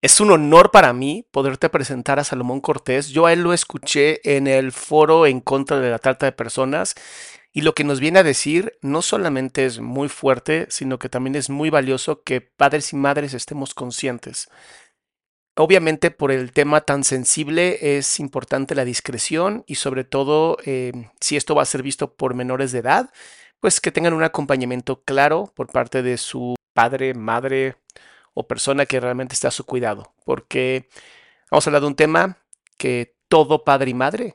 Es un honor para mí poderte presentar a Salomón Cortés. Yo a él lo escuché en el foro en contra de la trata de personas y lo que nos viene a decir no solamente es muy fuerte, sino que también es muy valioso que padres y madres estemos conscientes. Obviamente por el tema tan sensible es importante la discreción y sobre todo eh, si esto va a ser visto por menores de edad, pues que tengan un acompañamiento claro por parte de su padre, madre o persona que realmente está a su cuidado. Porque vamos a hablar de un tema que todo padre y madre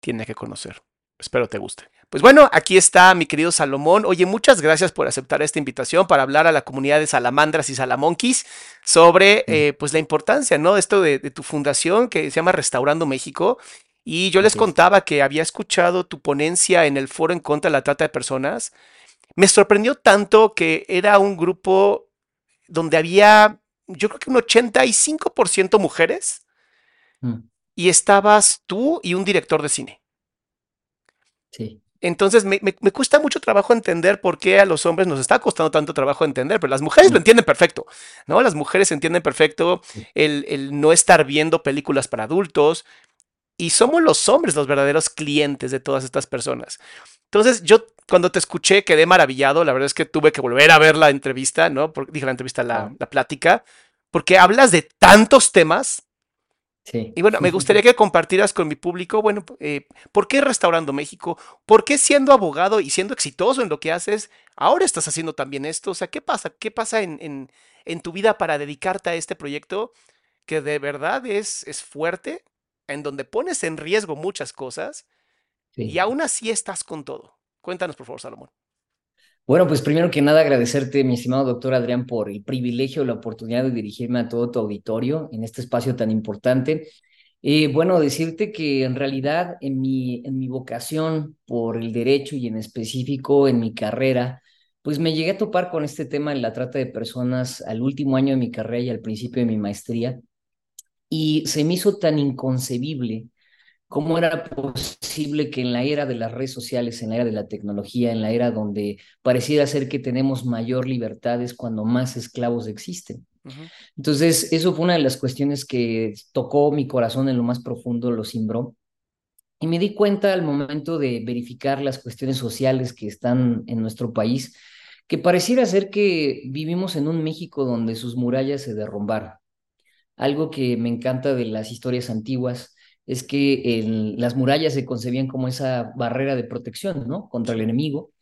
tiene que conocer. Espero te guste. Pues bueno, aquí está mi querido Salomón. Oye, muchas gracias por aceptar esta invitación para hablar a la comunidad de salamandras y salamonquis sobre eh, pues la importancia, ¿no? Esto de, de, tu fundación que se llama Restaurando México. Y yo les contaba que había escuchado tu ponencia en el foro en contra de la trata de personas. Me sorprendió tanto que era un grupo donde había, yo creo que un 85% mujeres. Mm. Y estabas tú y un director de cine. Sí. Entonces me, me, me, cuesta mucho trabajo entender por qué a los hombres nos está costando tanto trabajo entender, pero las mujeres lo entienden perfecto, ¿no? Las mujeres entienden perfecto el, el, no estar viendo películas para adultos y somos los hombres los verdaderos clientes de todas estas personas. Entonces yo cuando te escuché quedé maravillado, la verdad es que tuve que volver a ver la entrevista, ¿no? Porque, dije la entrevista, la, la plática, porque hablas de tantos temas Sí. Y bueno, me gustaría que compartieras con mi público, bueno, eh, ¿por qué Restaurando México? ¿Por qué siendo abogado y siendo exitoso en lo que haces, ahora estás haciendo también esto? O sea, ¿qué pasa? ¿Qué pasa en, en, en tu vida para dedicarte a este proyecto que de verdad es, es fuerte, en donde pones en riesgo muchas cosas sí. y aún así estás con todo? Cuéntanos, por favor, Salomón. Bueno, pues primero que nada agradecerte, mi estimado doctor Adrián, por el privilegio, la oportunidad de dirigirme a todo tu auditorio en este espacio tan importante. Eh, bueno, decirte que en realidad en mi, en mi vocación por el derecho y en específico en mi carrera, pues me llegué a topar con este tema de la trata de personas al último año de mi carrera y al principio de mi maestría. Y se me hizo tan inconcebible ¿Cómo era posible que en la era de las redes sociales, en la era de la tecnología, en la era donde pareciera ser que tenemos mayor libertad es cuando más esclavos existen? Uh -huh. Entonces, eso fue una de las cuestiones que tocó mi corazón en lo más profundo, lo cimbró. Y me di cuenta al momento de verificar las cuestiones sociales que están en nuestro país, que pareciera ser que vivimos en un México donde sus murallas se derrumbaron. Algo que me encanta de las historias antiguas es que el, las murallas se concebían como esa barrera de protección, ¿no? Contra el enemigo.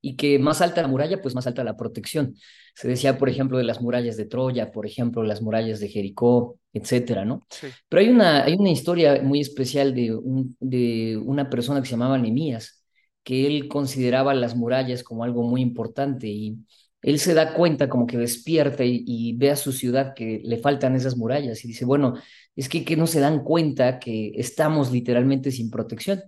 Y que más alta la muralla, pues más alta la protección. Se decía, por ejemplo, de las murallas de Troya, por ejemplo, las murallas de Jericó, etcétera, ¿no? Sí. Pero hay una, hay una historia muy especial de, un, de una persona que se llamaba Nemías, que él consideraba las murallas como algo muy importante y él se da cuenta como que despierta y, ve a su ciudad que le faltan esas murallas y dice, bueno, es que, que no se dan cuenta que estamos literalmente sin protección.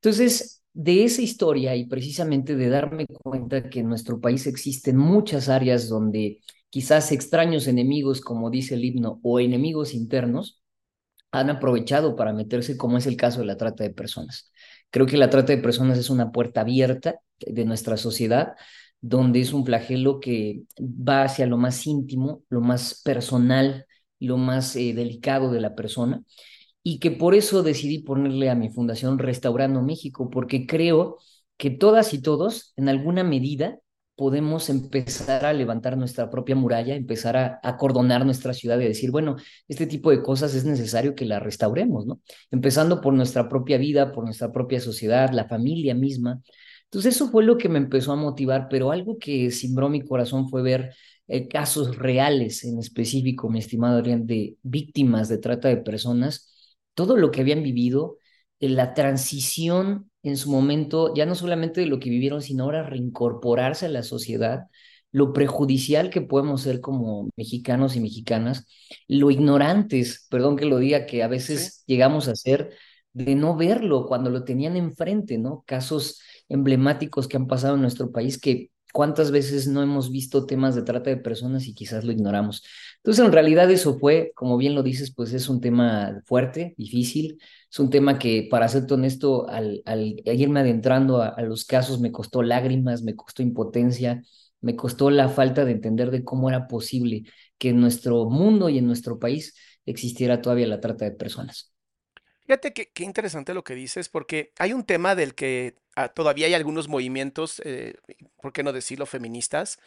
Entonces, de esa historia y precisamente de darme cuenta que en nuestro país existen muchas áreas donde quizás extraños enemigos, como dice el himno, o enemigos internos, han aprovechado para meterse, como es el caso de la trata de personas. Creo que la trata de personas es una puerta abierta de nuestra sociedad donde es un flagelo que va hacia lo más íntimo, lo más personal, lo más eh, delicado de la persona y que por eso decidí ponerle a mi fundación Restaurando México, porque creo que todas y todos, en alguna medida, podemos empezar a levantar nuestra propia muralla, empezar a acordonar nuestra ciudad y decir, bueno, este tipo de cosas es necesario que la restauremos, ¿no? Empezando por nuestra propia vida, por nuestra propia sociedad, la familia misma. Entonces eso fue lo que me empezó a motivar, pero algo que cimbró mi corazón fue ver eh, casos reales en específico, mi estimado Adrián, de víctimas de trata de personas, todo lo que habían vivido, la transición en su momento, ya no solamente de lo que vivieron, sino ahora reincorporarse a la sociedad, lo prejudicial que podemos ser como mexicanos y mexicanas, lo ignorantes, perdón que lo diga, que a veces llegamos a ser de no verlo cuando lo tenían enfrente, ¿no? Casos emblemáticos que han pasado en nuestro país que cuántas veces no hemos visto temas de trata de personas y quizás lo ignoramos. Entonces, en realidad eso fue, como bien lo dices, pues es un tema fuerte, difícil, es un tema que, para ser honesto, al, irme adentrando a, los casos me costó lágrimas, me costó impotencia, me costó la falta de entender de cómo era posible que en nuestro mundo y en nuestro país existiera todavía la trata de personas. Fíjate qué interesante lo que dices, porque hay un tema del que ah, todavía hay algunos movimientos, eh, ¿por qué no decirlo, feministas,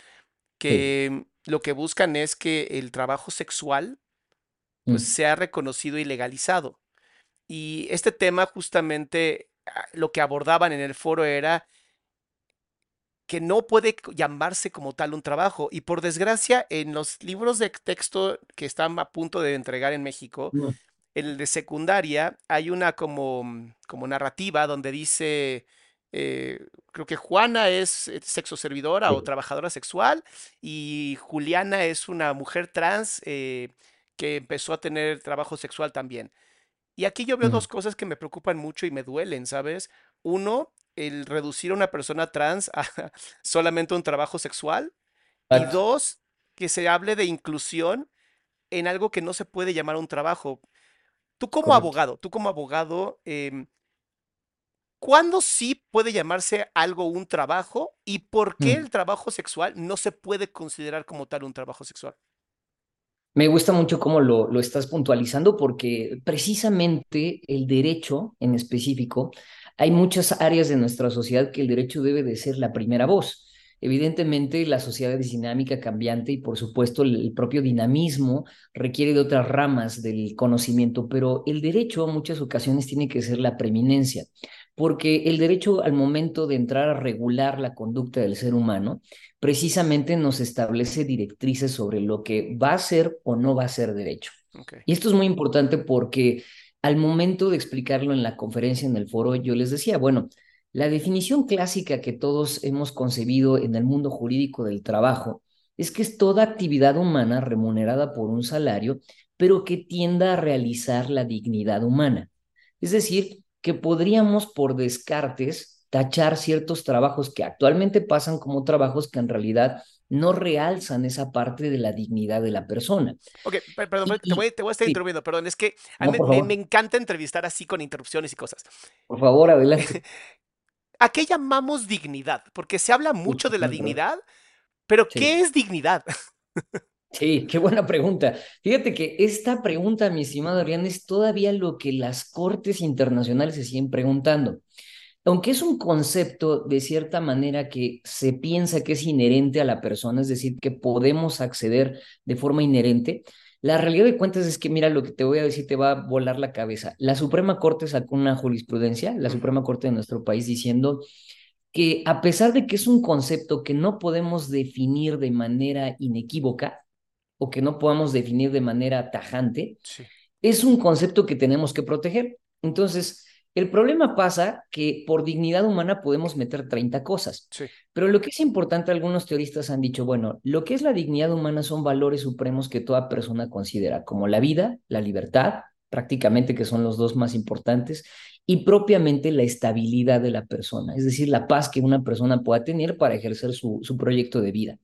que lo que buscan es que el trabajo sexual pues, mm. sea reconocido y legalizado. Y este tema justamente ah, lo que abordaban en el foro era que no puede llamarse como tal un trabajo. Y por desgracia, en los libros de texto que están a punto de entregar en México, en el de secundaria hay una como, mm, como narrativa donde dice, eh, creo que Juana es eh, sexo servidora o trabajadora sexual y Juliana es una mujer trans eh, que empezó a tener trabajo sexual también. Y aquí yo veo dos cosas que me preocupan mucho y me duelen, ¿sabes? Uno, el reducir a una persona trans a solamente un trabajo sexual. Y dos, que se hable de inclusión en algo que no se puede llamar un trabajo. Tú como abogado, tú como abogado, em, ¿cuándo sí puede llamarse algo un trabajo y por qué mm. el trabajo sexual no se puede considerar como tal un trabajo sexual? Me gusta mucho cómo lo, lo estás puntualizando porque precisamente el derecho en específico, hay muchas áreas de nuestra sociedad que el derecho debe de ser la primera voz. Evidentemente, la sociedad es dinámica, cambiante y por supuesto el, propio dinamismo requiere de otras ramas del conocimiento, pero el derecho en muchas ocasiones tiene que ser la preeminencia, porque el derecho al momento de entrar a regular la conducta del ser humano, precisamente nos establece directrices sobre lo que va a ser o no va a ser derecho. Y esto es muy importante porque al momento de explicarlo en la conferencia, en el foro, yo les decía, bueno, la definición clásica que todos hemos concebido en el mundo jurídico del trabajo es que es toda actividad humana remunerada por un salario, pero que tienda a realizar la dignidad humana. Es decir, que podríamos por descartes tachar ciertos trabajos que actualmente pasan como trabajos que en realidad no realzan esa parte de la dignidad de la persona. Ok, perdón, te, voy, a estar interrumpiendo, perdón, es que a mí me, me, encanta entrevistar así con interrupciones y cosas. Por favor, adelante. ¿A qué llamamos dignidad? Porque se habla mucho de la dignidad, pero ¿qué es dignidad? Sí, qué buena pregunta. Fíjate que esta pregunta, mi estimado Adrián, es todavía lo que las cortes internacionales se siguen preguntando. Aunque es un concepto de cierta manera que se piensa que es inherente a la persona, es decir, que podemos acceder de forma inherente, la realidad de cuentas es que, mira, lo que te voy a decir te va a volar la cabeza. La Suprema Corte sacó una jurisprudencia, la Suprema Corte de nuestro país, diciendo que a pesar de que es un concepto que no podemos definir de manera inequívoca o que no podamos definir de manera tajante, es un concepto que tenemos que proteger. Entonces, el problema pasa que por dignidad humana podemos meter 30 cosas. Pero lo que es importante, algunos teoristas han dicho, bueno, lo que es la dignidad humana son valores supremos que toda persona considera, como la vida, la libertad, prácticamente que son los dos más importantes, y propiamente la estabilidad de la persona, es decir, la paz que una persona pueda tener para ejercer su, su proyecto de vida.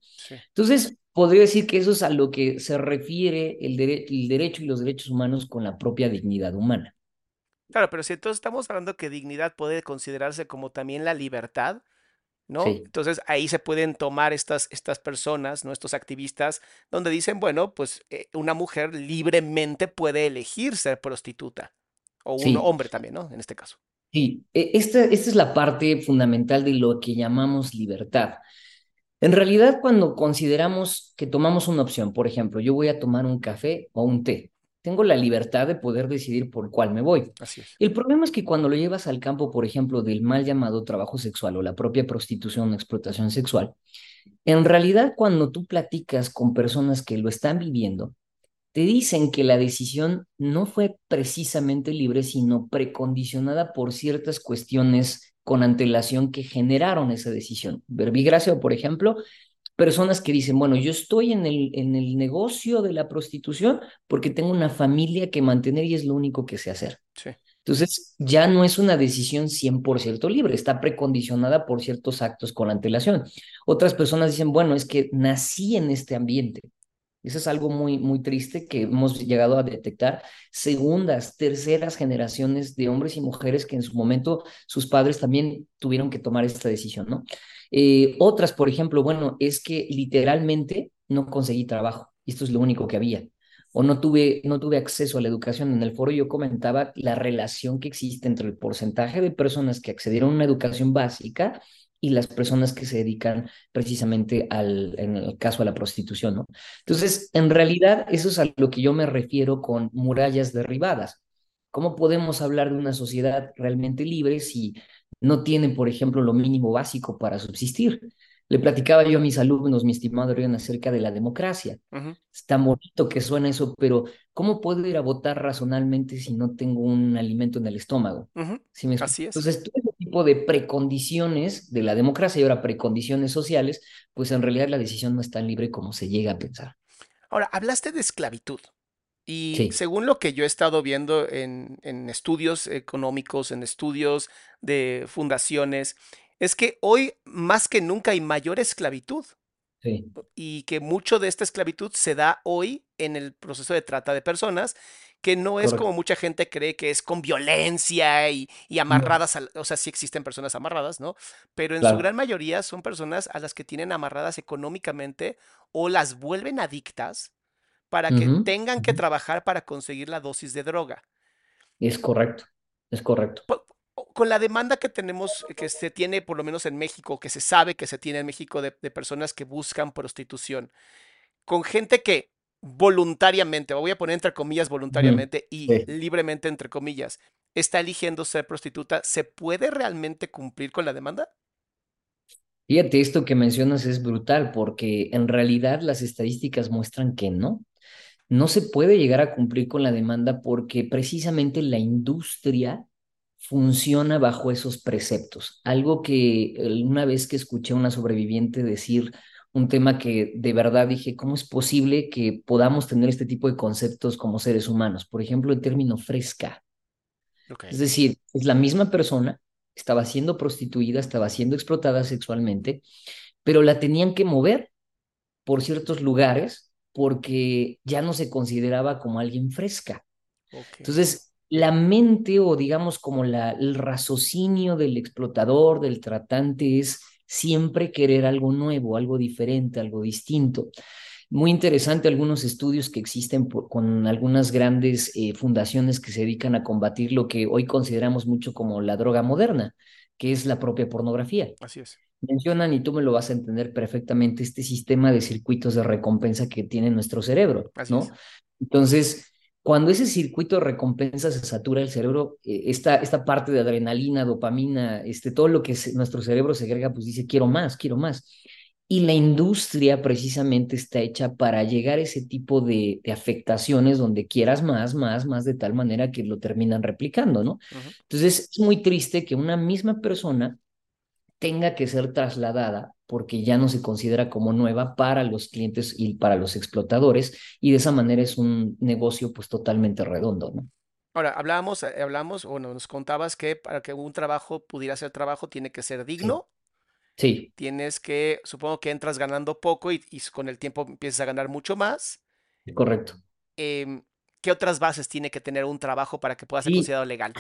Entonces, podría decir que eso es a lo que se refiere el, el derecho y los derechos humanos con la propia dignidad humana. Claro, pero si entonces estamos hablando que dignidad puede considerarse como también la libertad, ¿no? Sí. Entonces ahí se pueden tomar estas, estas personas, ¿no? Estos activistas, donde dicen, bueno, pues eh, una mujer libremente puede elegir ser prostituta. O un hombre también, ¿no? En este caso. Sí, e- esta, esta es la parte fundamental de lo que llamamos libertad. En realidad, cuando consideramos que tomamos una opción, por ejemplo, yo voy a tomar un café o un té, tengo la libertad de poder decidir por cuál me voy. Así es. El problema es que cuando lo llevas al campo, por ejemplo, del mal llamado trabajo sexual o la propia prostitución o explotación sexual, en realidad cuando tú platicas con personas que lo están viviendo, te dicen que la decisión no fue precisamente libre, sino precondicionada por ciertas cuestiones con antelación que generaron esa decisión. Verbigracia, por ejemplo, personas que dicen, bueno, yo estoy en el, en el negocio de la prostitución porque tengo una familia que mantener y es lo único que sé hacer. Sí. Entonces, ya no es una decisión 100% libre, está precondicionada por ciertos actos con antelación. Otras personas dicen, bueno, es que nací en este ambiente. Eso es algo muy, muy triste que hemos llegado a detectar. Segundas, terceras generaciones de hombres y mujeres que en su momento sus padres también tuvieron que tomar esta decisión, ¿no? Eh, otras, por ejemplo, bueno, es que literalmente no conseguí trabajo esto es lo único que había. O no tuve, no tuve acceso a la educación. En el foro yo comentaba la relación que existe entre el porcentaje de personas que accedieron a una educación básica y las personas que se dedican precisamente al, en el caso a la prostitución, ¿no? Entonces, en realidad, eso es a lo que yo me refiero con murallas derribadas. ¿Cómo podemos hablar de una sociedad realmente libre si no tienen, por ejemplo, lo mínimo básico para subsistir? Le platicaba yo a mis alumnos, mi estimado Adrián, acerca de la democracia. Es tan bonito que suena eso, pero ¿cómo puedo ir a votar razonalmente si no tengo un alimento en el estómago? Ujú. ¿Sí me? Así es. Entonces, todo ese tipo de precondiciones de la democracia y ahora precondiciones sociales, pues en realidad la decisión no es tan libre como se llega a pensar. Ahora, hablaste de esclavitud. Y Sí. según lo que yo he estado viendo en, en estudios económicos, en estudios de fundaciones, es que hoy más que nunca hay mayor esclavitud Sí, y que mucho de esta esclavitud se da hoy en el proceso de trata de personas, que no es correcto. como mucha gente cree que es con violencia y, y amarradas, al- o sea, sí existen personas amarradas, ¿no? Pero en su gran mayoría son personas a las que tienen amarradas económicamente o las vuelven adictas para que tengan que trabajar para conseguir la dosis de droga. Es correcto, es correcto. Con la demanda que tenemos, que se tiene por lo menos en México, que se sabe que se tiene en México de, de personas que buscan prostitución, con gente que voluntariamente, voy a poner entre comillas voluntariamente y Sí. libremente entre comillas, está eligiendo ser prostituta, ¿se puede realmente cumplir con la demanda? Fíjate, esto que mencionas es brutal porque en realidad las estadísticas muestran que no. No se puede llegar a cumplir con la demanda porque precisamente la industria funciona bajo esos preceptos. Algo que una vez que escuché a una sobreviviente decir un tema que de verdad dije, ¿cómo es posible que podamos tener este tipo de conceptos como seres humanos? Por ejemplo, el término fresca. Es decir, es la misma persona, estaba siendo prostituida, estaba siendo explotada sexualmente, pero la tenían que mover por ciertos lugares porque ya no se consideraba como alguien fresca. Entonces, la mente o digamos como la, el raciocinio del explotador, del tratante, es siempre querer algo nuevo, algo diferente, algo distinto. Muy interesante algunos estudios que existen por- con algunas grandes eh, fundaciones que se dedican a combatir lo que hoy consideramos mucho como la droga moderna, que es la propia pornografía. Así es. Mencionan, y tú me lo vas a entender perfectamente, este sistema de circuitos de recompensa que tiene nuestro cerebro, Así ¿no? es. Entonces, cuando ese circuito de recompensa se satura el cerebro, eh, esta, esta parte de adrenalina, dopamina, este, todo lo que se- nuestro cerebro segrega, pues dice, quiero más, quiero más. Y la industria precisamente está hecha para llegar a ese tipo de, de afectaciones donde quieras más, más, más, de tal manera que lo terminan replicando, ¿no? Entonces, es muy triste que una misma persona tenga que ser trasladada porque ya no se considera como nueva para los clientes y para los explotadores y de esa manera es un negocio pues totalmente redondo, ¿no? Ahora, hablábamos, eh, hablamos, bueno, nos contabas que para que un trabajo pudiera ser trabajo tiene que ser digno, sí, tienes que, supongo que entras ganando poco y, con el tiempo empiezas a ganar mucho más. correcto. Em, ¿qué otras bases tiene que tener un trabajo para que pueda ser Sí, considerado legal?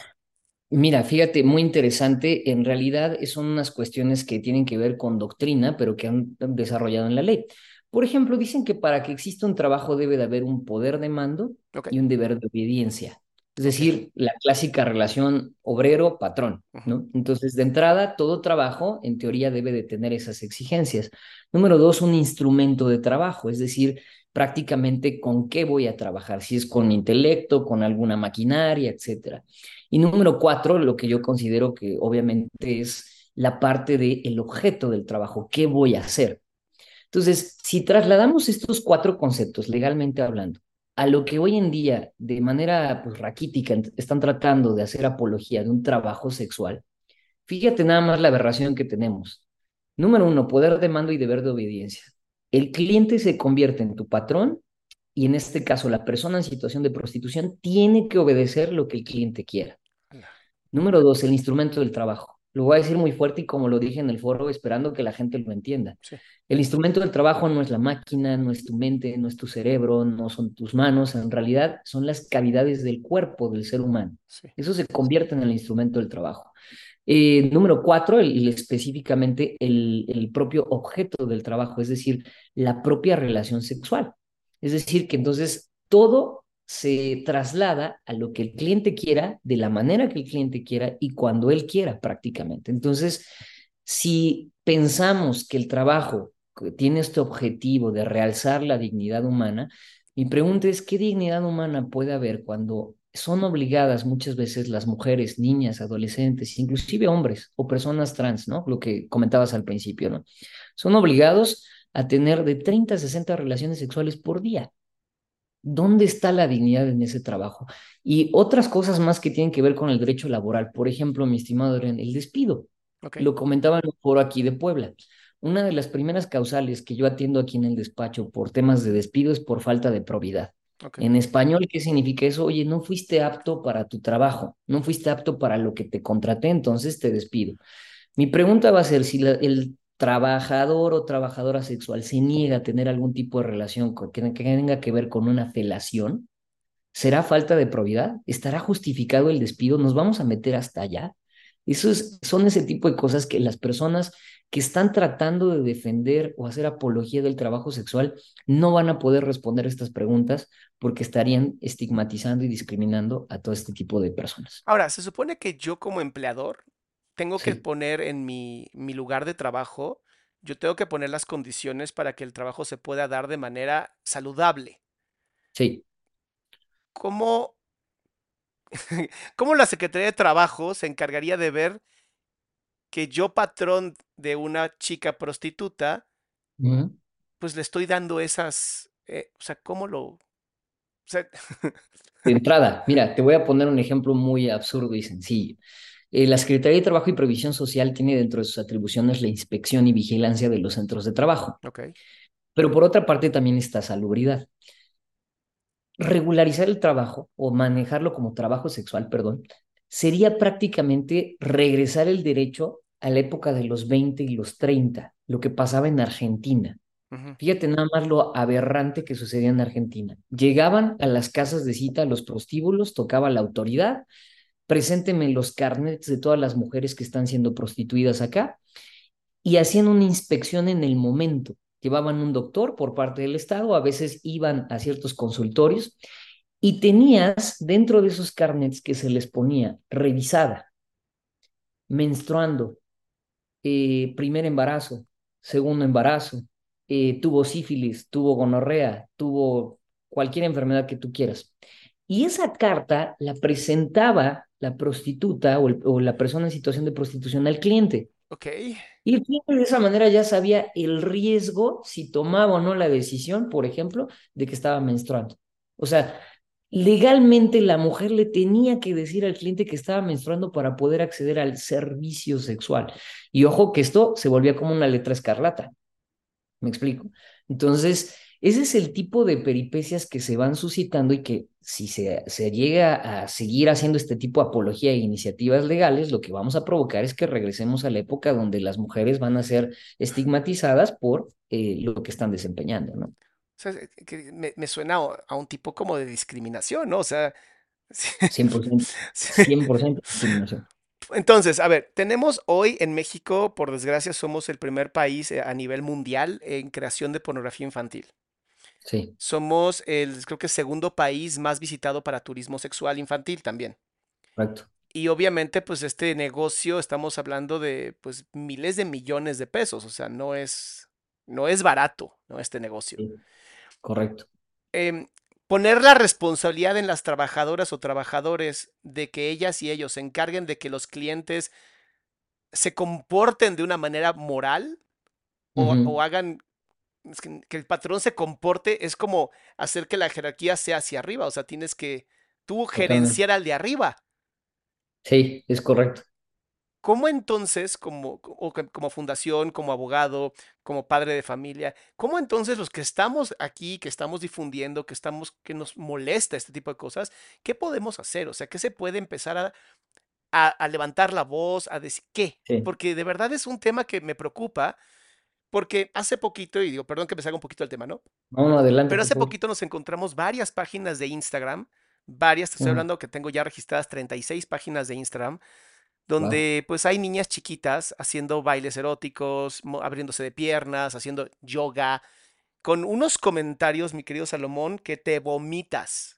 Mira, fíjate, muy interesante. En realidad son unas cuestiones que tienen que ver con doctrina, pero que han desarrollado en la ley. Por ejemplo, dicen que para que exista un trabajo debe de haber un poder de mando y un deber de obediencia. Es decir, la clásica relación obrero-patrón, ¿no? Entonces, de entrada, todo trabajo, en teoría, debe de tener esas exigencias. Número dos, un instrumento de trabajo, es decir, prácticamente con qué voy a trabajar, si es con intelecto, con alguna maquinaria, etcétera. Y número cuatro, lo que yo considero que obviamente es la parte del objeto del trabajo, ¿qué voy a hacer? Entonces, si trasladamos estos cuatro conceptos, legalmente hablando, a lo que hoy en día, de manera pues, raquítica, están tratando de hacer apología de un trabajo sexual, fíjate nada más la aberración que tenemos. Número uno, poder de mando y deber de obediencia. El cliente se convierte en tu patrón y en este caso la persona en situación de prostitución tiene que obedecer lo que el cliente quiera. Número dos, el instrumento del trabajo. Lo voy a decir muy fuerte y como lo dije en el foro, esperando que la gente lo entienda. Sí, El instrumento del trabajo no es la máquina, no es tu mente, no es tu cerebro, no son tus manos, en realidad son las cavidades del cuerpo del ser humano. sí. Eso se convierte en el instrumento del trabajo. Eh, número cuatro, el- el- específicamente el, el propio objeto del trabajo, es decir, la propia relación sexual. Es decir, que entonces todo se traslada a lo que el cliente quiera, de la manera que el cliente quiera y cuando él quiera prácticamente. Entonces, si pensamos que el trabajo tiene este objetivo de realzar la dignidad humana, mi pregunta es, ¿qué dignidad humana puede haber cuando son obligadas muchas veces las mujeres, niñas, adolescentes, inclusive hombres o personas trans, ¿no? Lo que comentabas al principio, ¿no? Son obligados a tener de 30 a 60 relaciones sexuales por día. ¿Dónde está la dignidad en ese trabajo? Y otras cosas más que tienen que ver con el derecho laboral. Por ejemplo, mi estimado Adrián, el despido. Lo comentaba en un foro aquí de Puebla. Una de las primeras causales que yo atiendo aquí en el despacho por temas de despido es por falta de probidad. En español, ¿qué significa eso? Oye, no fuiste apto para tu trabajo, no fuiste apto para lo que te contraté, entonces te despido. Mi pregunta va a ser si la- el trabajador o trabajadora sexual se niega a tener algún tipo de relación que tenga que ver con una felación, ¿será falta de probidad? ¿Estará justificado el despido? ¿Nos vamos a meter hasta allá? Eso es, son ese tipo de cosas que las personas que están tratando de defender o hacer apología del trabajo sexual no van a poder responder estas preguntas porque estarían estigmatizando y discriminando a todo este tipo de personas. Ahora, se supone que yo como empleador tengo que poner en mi, mi lugar de trabajo, yo tengo que poner las condiciones para que el trabajo se pueda dar de manera saludable. sí. ¿Cómo, cómo la Secretaría de Trabajo se encargaría de ver que yo, patrón de una chica prostituta, pues le estoy dando esas, eh, o sea, ¿cómo lo, o sea, De entrada, mira, te voy a poner un ejemplo muy absurdo y sencillo. Eh, la Secretaría de Trabajo y Previsión Social tiene dentro de sus atribuciones la inspección y vigilancia de los centros de trabajo, ok, pero por otra parte también está salubridad. regularizar el trabajo o manejarlo como trabajo sexual, perdón, sería prácticamente regresar el derecho a la época de los 20 y los 30, lo que pasaba en Argentina. Fíjate nada más lo aberrante que sucedía en Argentina. Llegaban a las casas de cita, a los prostíbulos, tocaba la autoridad, presénteme los carnets de todas las mujeres que están siendo prostituidas acá y hacían una inspección en el momento. Llevaban un doctor por parte del Estado, a veces iban a ciertos consultorios y tenías dentro de esos carnets que se les ponía revisada, menstruando, eh, primer embarazo, segundo embarazo, eh, tuvo sífilis, tuvo gonorrea, tuvo cualquier enfermedad que tú quieras. Y esa carta la presentaba la prostituta o, el- o la persona en situación de prostitución al cliente. ok, Y el cliente de esa manera ya sabía el riesgo, si tomaba o no la decisión, por ejemplo, de que estaba menstruando. O sea, legalmente la mujer le tenía que decir al cliente que estaba menstruando para poder acceder al servicio sexual. Y ojo que esto se volvía como una letra escarlata. ¿Me explico? Entonces, ese es el tipo de peripecias que se van suscitando y que si se, se llega a seguir haciendo este tipo de apología e iniciativas legales, lo que vamos a provocar es que regresemos a la época donde las mujeres van a ser estigmatizadas por eh, lo que están desempeñando, ¿no? O sea, que me, me suena a a un tipo como de discriminación, ¿no? O sea, 100%, 100% discriminación. Entonces, a ver, tenemos hoy en México, por desgracia, somos el primer país eh, a nivel mundial en creación de pornografía infantil. Sí, Somos el, creo que, segundo país más visitado para turismo sexual infantil también. correcto. Y obviamente, pues este negocio, estamos hablando de, pues, miles de millones de pesos, o sea, no es, no es barato, ¿no? Este negocio. Sí, correcto. Em, poner la responsabilidad en las trabajadoras o trabajadores de que ellas y ellos se encarguen de que los clientes se comporten de una manera moral o hagan es que, que el patrón se comporte, es como hacer que la jerarquía sea hacia arriba, o sea, tienes que tú Totalmente. gerenciar al de arriba. Sí, es correcto. ¿Cómo entonces, como, o como fundación, como abogado, como padre de familia, cómo entonces los que estamos aquí, que estamos difundiendo, que estamos, que nos molesta este tipo de cosas, qué podemos hacer? O sea, ¿qué se puede empezar a, a, a levantar la voz, a decir qué? Sí. Porque de verdad es un tema que me preocupa, porque hace poquito, y digo, perdón que me salga un poquito el tema, ¿no? No, adelante, Pero hace poquito nos encontramos varias páginas de Instagram, varias, te estoy hablando que tengo ya registradas 36 páginas de Instagram, Wow. donde pues hay niñas chiquitas haciendo bailes eróticos, abriéndose de piernas, haciendo yoga, con unos comentarios, mi querido Salomón, que te vomitas.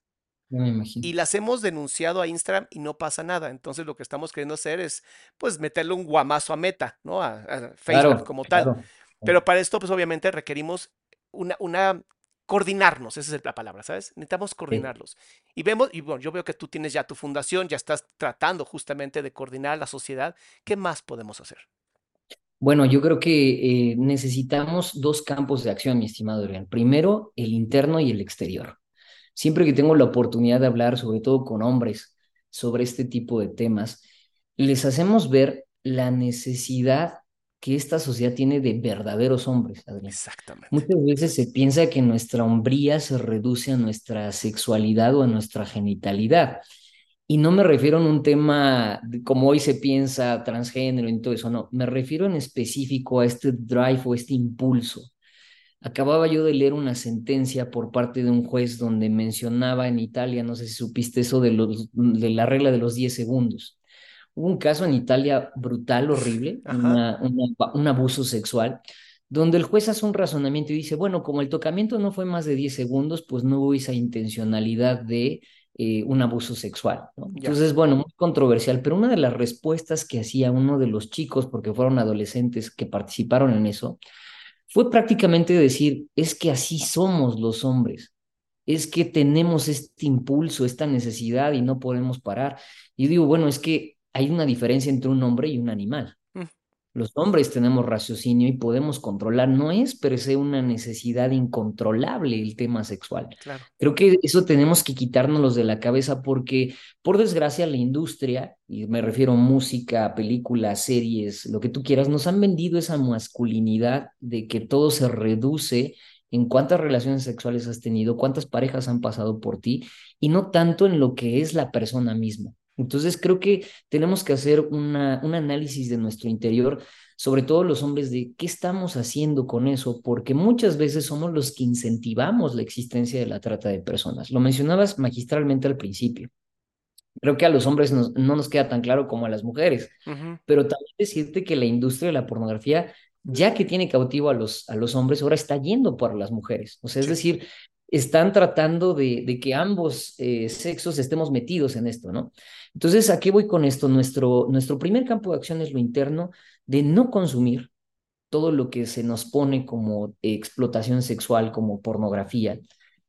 Me imagino. Y las hemos denunciado a Instagram y no pasa nada. Entonces lo que estamos queriendo hacer es pues meterle un guamazo a Meta, ¿no? A, a Facebook Claro, como tal. claro. Pero para esto pues obviamente requerimos una, una coordinarnos, esa es la palabra, ¿sabes? Necesitamos Sí. coordinarlos. Y vemos, y bueno, yo veo que tú tienes ya tu fundación, ya estás tratando justamente de coordinar la sociedad. ¿Qué más podemos hacer? Bueno, yo creo que eh, necesitamos dos campos de acción, mi estimado Adrián. Primero, el interno y el exterior. Siempre que tengo la oportunidad de hablar, sobre todo con hombres, sobre este tipo de temas, les hacemos ver la necesidad que esta sociedad tiene de verdaderos hombres, Adrián. Exactamente. Muchas veces se piensa que nuestra hombría se reduce a nuestra sexualidad o a nuestra genitalidad. Y no me refiero a un tema como hoy se piensa transgénero y todo eso, no, me refiero en específico a este drive o este impulso. Acababa yo de leer una sentencia por parte de un juez donde mencionaba en Italia, no sé si supiste eso de, los, de la regla de los 10 segundos. Hubo un caso en Italia brutal, horrible, Ajá, una, una- un abuso sexual, donde el juez hace un razonamiento y dice, bueno, como el tocamiento no fue más de 10 segundos, pues no hubo esa intencionalidad de eh, un abuso sexual. Entonces, bueno, muy controversial, pero una de las respuestas que hacía uno de los chicos, porque fueron adolescentes que participaron en eso, fue prácticamente decir, es que así somos los hombres, es que tenemos este impulso, esta necesidad y no podemos parar. Y digo, bueno, es que hay una diferencia entre un hombre y un animal. Mm, Los hombres tenemos raciocinio y podemos controlar. No es per se una necesidad incontrolable el tema sexual. claro. Creo que eso tenemos que quitárnoslos de la cabeza porque, por desgracia, la industria, y me refiero a música, películas, series, lo que tú quieras, nos han vendido esa masculinidad de que todo se reduce en cuántas relaciones sexuales has tenido, cuántas parejas han pasado por ti, y no tanto en lo que es la persona misma. Entonces creo que tenemos que hacer una, un análisis de nuestro interior, sobre todo los hombres, de qué estamos haciendo con eso, porque muchas veces somos los que incentivamos la existencia de la trata de personas. Lo mencionabas magistralmente al principio. Creo que a los hombres nos- no nos queda tan claro como a las mujeres, pero también decirte que la industria de la pornografía, ya que tiene cautivo a los, a los hombres, ahora está yendo por las mujeres. O sea, es decir, están tratando de, de que ambos eh, sexos estemos metidos en esto, ¿no? Entonces, ¿a qué voy con esto? Nuestro, nuestro primer campo de acción es lo interno, de no consumir todo lo que se nos pone como explotación sexual, como pornografía.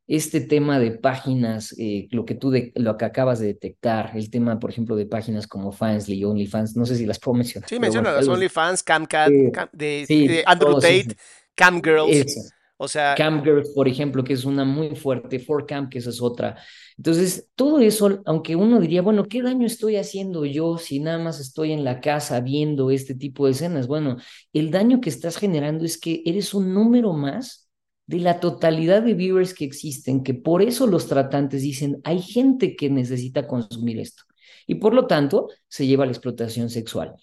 Este tema de páginas, eh, lo que tú de, lo que acabas de detectar, el tema, por ejemplo, de páginas como Fansly, OnlyFans, no sé si las puedo mencionar, sí, bueno, menciona las. OnlyFans, Camcat, Eh, Cam- de, de sí, Andrew todos Tate. Camgirls, Eso. O sea, Campgirls, por ejemplo, que es una muy fuerte, 4Camp, que esa es otra. Entonces, todo eso, aunque uno diría, bueno, ¿qué daño estoy haciendo yo si nada más estoy en la casa viendo este tipo de escenas? Bueno, el daño que estás generando es que eres un número más de la totalidad de viewers que existen, que por eso los tratantes dicen, hay gente que necesita consumir esto. Y por lo tanto, se lleva a la explotación sexual.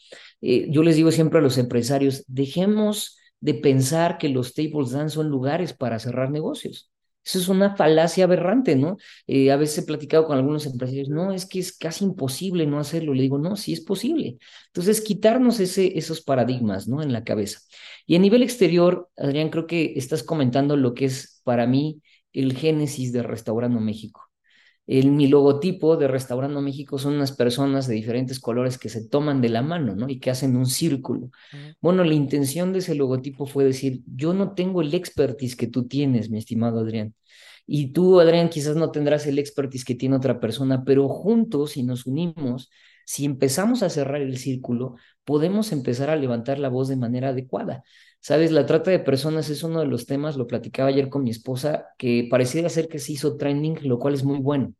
Eh, yo les digo siempre a los empresarios, dejemos de pensar que los tables dance son lugares para cerrar negocios. Eso es una falacia aberrante, ¿no? Eh, a veces he platicado con algunos empresarios, no, es que es casi imposible no hacerlo. Le digo, no, sí es posible. Entonces, quitarnos ese, esos paradigmas, ¿no? En la cabeza. Y a nivel exterior, Adrián, creo que estás comentando lo que es para mí el génesis de Restaurando México. El, mi logotipo de Restaurando México son unas personas de diferentes colores que se toman de la mano, ¿no? Y que hacen un círculo. Bueno, la intención de ese logotipo fue decir, yo no tengo el expertise que tú tienes, mi estimado Adrián. Y tú, Adrián, quizás no tendrás el expertise que tiene otra persona, pero juntos, si nos unimos, si empezamos a cerrar el círculo, podemos empezar a levantar la voz de manera adecuada. Sabes, la trata de personas es uno de los temas, lo platicaba ayer con mi esposa, que pareciera ser que se hizo trending, lo cual es muy bueno.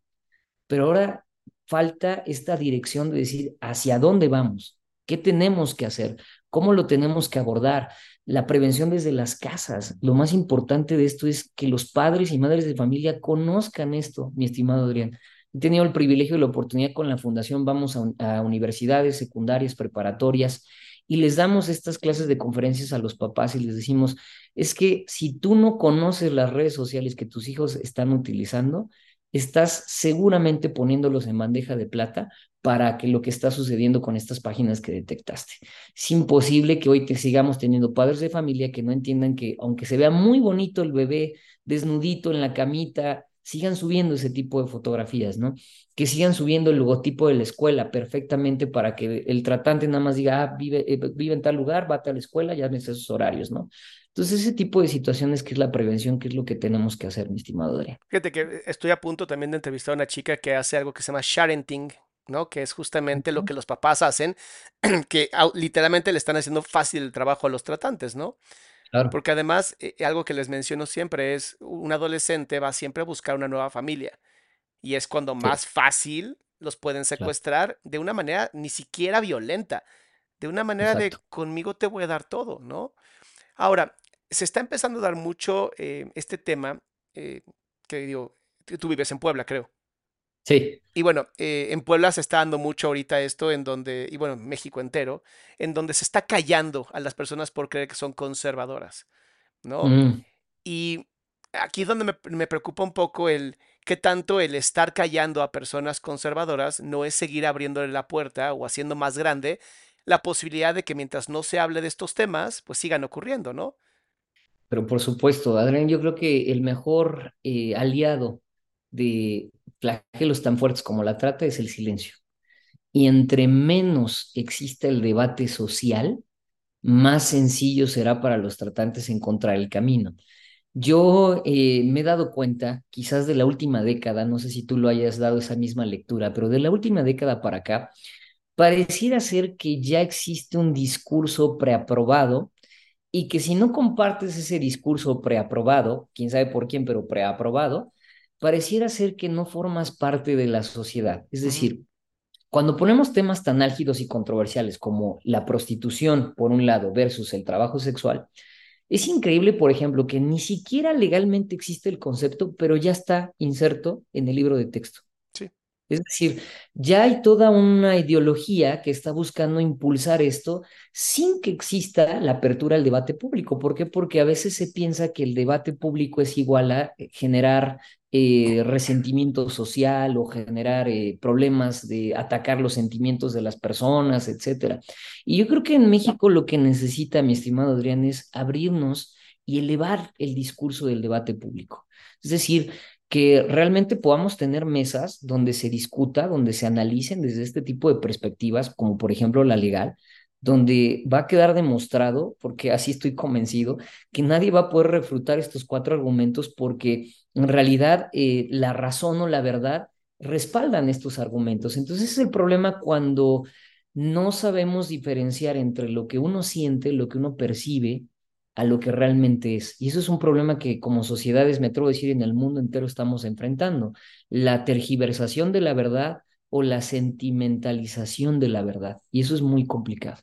Pero ahora falta esta dirección de decir hacia dónde vamos, qué tenemos que hacer, cómo lo tenemos que abordar. La prevención desde las casas. Lo más importante de esto es que los padres y madres de familia conozcan esto, mi estimado Adrián. He tenido el privilegio y la oportunidad con la fundación, vamos a, a universidades secundarias, preparatorias, y les damos estas clases de conferencias a los papás y les decimos, es que si tú no conoces las redes sociales que tus hijos están utilizando, estás seguramente poniéndolos en bandeja de plata para que lo que está sucediendo con estas páginas que detectaste. Es imposible que hoy te sigamos teniendo padres de familia que no entiendan que aunque se vea muy bonito el bebé desnudito en la camita, sigan subiendo ese tipo de fotografías, ¿no? Que sigan subiendo el logotipo de la escuela perfectamente para que el tratante nada más diga, ah, vive, eh, vive en tal lugar, va a tal escuela, ya en esos horarios, ¿no? Entonces, ese tipo de situaciones que es la prevención, que es lo que tenemos que hacer, mi estimado Adrián. Fíjate que estoy a punto también de entrevistar a una chica que hace algo que se llama sharenting, ¿no? Que es justamente lo que los papás hacen, que literalmente le están haciendo fácil el trabajo a los tratantes, ¿no? Porque además, eh, algo que les menciono siempre es, un adolescente va siempre a buscar una nueva familia. Y es cuando más fácil los pueden secuestrar de una manera ni siquiera violenta, de una manera de conmigo te voy a dar todo, ¿no? Ahora, se está empezando a dar mucho eh, este tema, eh, que digo, tú vives en Puebla, creo. Sí. Y bueno, eh, en Puebla se está dando mucho ahorita esto, en donde, y bueno, México entero, en donde se está callando a las personas por creer que son conservadoras, ¿no? Mm. Y aquí es donde me, me, preocupa un poco el que tanto el estar callando a personas conservadoras no es seguir abriéndole la puerta o haciendo más grande la posibilidad de que mientras no se hable de estos temas, pues sigan ocurriendo, ¿no? Pero por supuesto, Adrián, yo creo que el mejor eh, aliado de flagelos tan fuertes como la trata es el silencio. Y entre menos exista el debate social, más sencillo será para los tratantes encontrar el camino. Yo eh, me he dado cuenta, quizás de la última década, no sé si tú lo hayas dado esa misma lectura, pero de la última década para acá, pareciera ser que ya existe un discurso preaprobado y que si no compartes ese discurso preaprobado, quién sabe por quién, pero preaprobado, pareciera ser que no formas parte de la sociedad. Es decir, cuando ponemos temas tan álgidos y controversiales como la prostitución, por un lado, versus el trabajo sexual, es increíble, por ejemplo, que ni siquiera legalmente existe el concepto, pero ya está inserto en el libro de texto. Es decir, ya hay toda una ideología que está buscando impulsar esto sin que exista la apertura al debate público. ¿Por qué? Porque a veces se piensa que el debate público es igual a eh, generar eh, resentimiento social o generar eh, problemas de atacar los sentimientos de las personas, etcétera. Y yo creo que en México lo que necesita, mi estimado Adrián, es abrirnos y elevar el discurso del debate público. Es decir, que realmente podamos tener mesas donde se discuta, donde se analicen desde este tipo de perspectivas, como por ejemplo la legal, donde va a quedar demostrado, porque así estoy convencido, que nadie va a poder refutar estos cuatro argumentos porque en realidad eh, la razón o la verdad respaldan estos argumentos. Entonces es el problema cuando no sabemos diferenciar entre lo que uno siente, lo que uno percibe a lo que realmente es. Y eso es un problema que como sociedades, me atrevo a decir, en el mundo entero estamos enfrentando. La tergiversación de la verdad o la sentimentalización de la verdad. Y eso es muy complicado.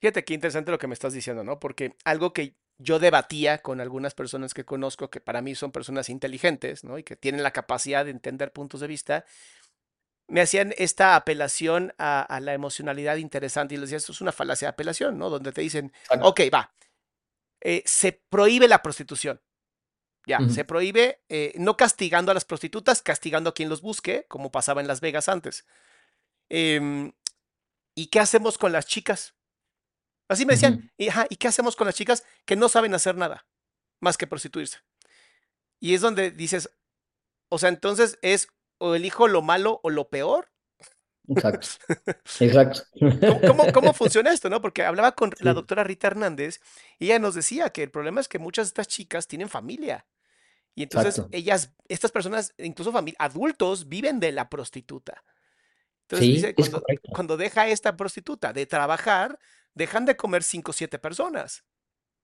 Fíjate qué interesante lo que me estás diciendo, ¿no? Porque algo que yo debatía con algunas personas que conozco, que para mí son personas inteligentes, ¿no? Y que tienen la capacidad de entender puntos de vista, me hacían esta apelación a, la emocionalidad interesante y les decía, esto es una falacia de apelación, ¿no? Donde te dicen, ok, va, eh, se prohíbe la prostitución. Ya, se prohíbe eh, no castigando a las prostitutas, castigando a quien los busque, como pasaba en Las Vegas antes. Em, ¿Y qué hacemos con las chicas? Así me decían, y, ¿y qué hacemos con las chicas que no saben hacer nada más que prostituirse? Y es donde dices, o sea, entonces es o elijo lo malo o lo peor. Exacto. Exacto. ¿Cómo, funciona esto? ¿no? Porque hablaba con la doctora Rita Hernández y ella nos decía que el problema es que muchas de estas chicas tienen familia. Y entonces ellas, estas personas, incluso adultos, viven de la prostituta. Entonces dice, cuando, deja esta prostituta de trabajar, dejan de comer cinco o siete personas.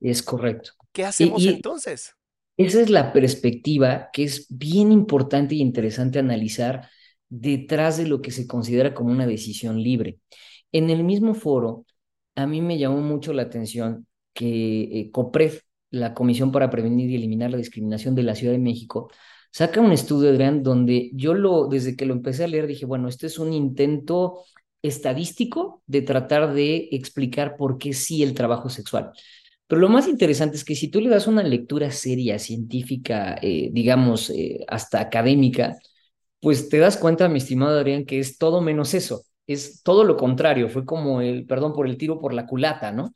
Es correcto. ¿Qué hacemos entonces? Esa es la perspectiva que es bien importante y interesante analizar detrás de lo que se considera como una decisión libre. En el mismo foro, a mí me llamó mucho la atención que eh, COPRED, la Comisión para Prevenir y Eliminar la Discriminación de la Ciudad de México, saca un estudio, Adrián, donde yo lo, desde que lo empecé a leer, dije, bueno, este es un intento estadístico de tratar de explicar por qué sí el trabajo sexual. Pero lo más interesante es que si tú le das una lectura seria, científica, eh, digamos, eh, hasta académica, pues te das cuenta, mi estimado Adrián, que es todo menos eso. Es todo lo contrario. Fue como el, perdón por el tiro por la culata, ¿no?